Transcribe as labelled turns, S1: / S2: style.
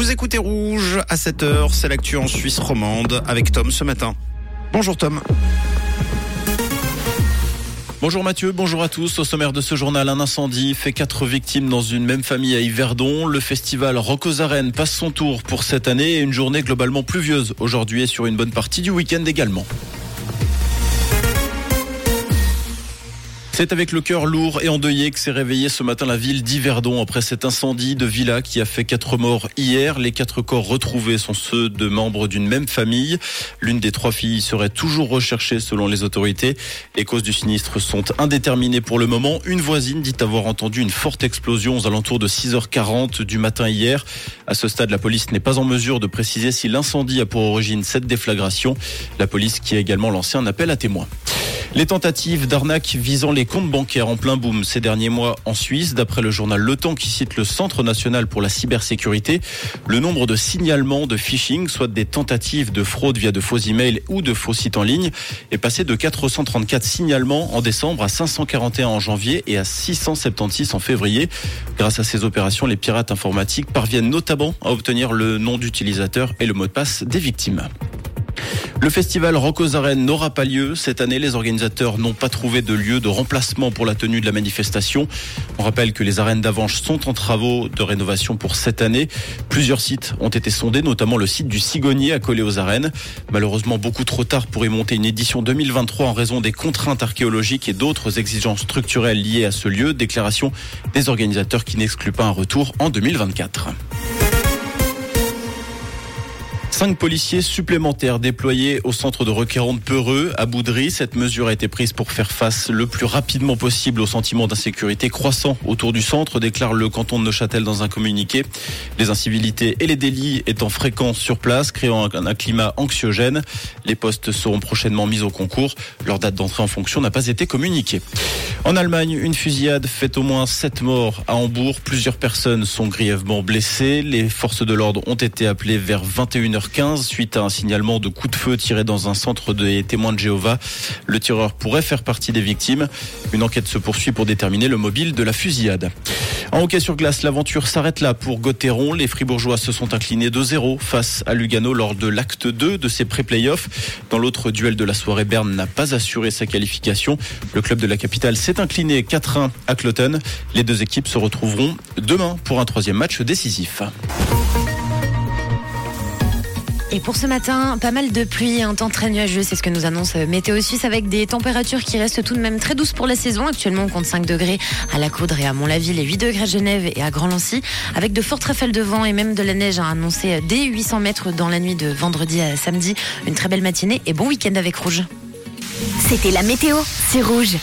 S1: Vous écoutez Rouge à 7h, c'est l'actu en Suisse romande avec Tom ce matin. Bonjour Tom.
S2: Bonjour Mathieu, bonjour à tous. Au sommaire de ce journal, un incendie fait quatre victimes dans une même famille à Yverdon. Le festival Arènes passe son tour pour cette année et une journée globalement pluvieuse aujourd'hui et sur une bonne partie du week-end également. C'est avec le cœur lourd et endeuillé que s'est réveillée ce matin la ville d'Yverdon après cet incendie de villa qui a fait quatre morts hier. Les quatre corps retrouvés sont ceux de membres d'une même famille. L'une des trois filles serait toujours recherchée selon les autorités. Les causes du sinistre sont indéterminées pour le moment. Une voisine dit avoir entendu une forte explosion aux alentours de 6h40 du matin hier. À ce stade, la police n'est pas en mesure de préciser si l'incendie a pour origine cette déflagration. La police qui a également lancé un appel à témoins. Les tentatives d'arnaque visant les comptes bancaires en plein boom ces derniers mois en Suisse, d'après le journal Le Temps qui cite le Centre national pour la cybersécurité, le nombre de signalements de phishing, soit des tentatives de fraude via de faux emails ou de faux sites en ligne, est passé de 434 signalements en décembre à 541 en janvier et à 676 en février. Grâce à ces opérations, les pirates informatiques parviennent notamment à obtenir le nom d'utilisateur et le mot de passe des victimes. Le festival Arènes n'aura pas lieu. Cette année, les organisateurs n'ont pas trouvé de lieu de remplacement pour la tenue de la manifestation. On rappelle que les arènes d'Avanche sont en travaux de rénovation pour cette année. Plusieurs sites ont été sondés, notamment le site du Cigonier accolé aux arènes. Malheureusement, beaucoup trop tard pour y monter une édition 2023 en raison des contraintes archéologiques et d'autres exigences structurelles liées à ce lieu. Déclaration des organisateurs qui n'excluent pas un retour en 2024. Cinq policiers supplémentaires déployés au centre de requérant de Peureux à Boudry. Cette mesure a été prise pour faire face le plus rapidement possible au sentiment d'insécurité croissant autour du centre, déclare le canton de Neuchâtel dans un communiqué. Les incivilités et les délits étant fréquents sur place, créant un, climat anxiogène. Les postes seront prochainement mis au concours. Leur date d'entrée en fonction n'a pas été communiquée. En Allemagne, une fusillade fait au moins sept morts à Hambourg. Plusieurs personnes sont grièvement blessées. Les forces de l'ordre ont été appelées vers 21h 15 suite à un signalement de coup de feu tiré dans un centre des témoins de Jéhovah. Le tireur pourrait faire partie des victimes. Une enquête se poursuit pour déterminer le mobile de la fusillade. En hockey sur glace, l'aventure s'arrête là pour Gauthieron. Les Fribourgeois se sont inclinés 2-0 face à Lugano lors de l'acte 2 de ces pré-playoffs. Dans l'autre duel de la soirée, Berne n'a pas assuré sa qualification. Le club de la capitale s'est incliné 4-1 à Cloton. Les deux équipes se retrouveront demain pour un troisième match décisif.
S3: Et pour ce matin, pas mal de pluie, un temps très nuageux, c'est ce que nous annonce Météo Suisse avec des températures qui restent tout de même très douces pour la saison. Actuellement, on compte 5 degrés à la Coudre et à Mont-la-Ville et 8 degrés à Genève et à Grand-Lancy avec de fortes rafales de vent et même de la neige à annoncer dès 800 mètres dans la nuit de vendredi à samedi. Une très belle matinée et bon week-end avec Rouge.
S4: C'était la météo, c'est Rouge.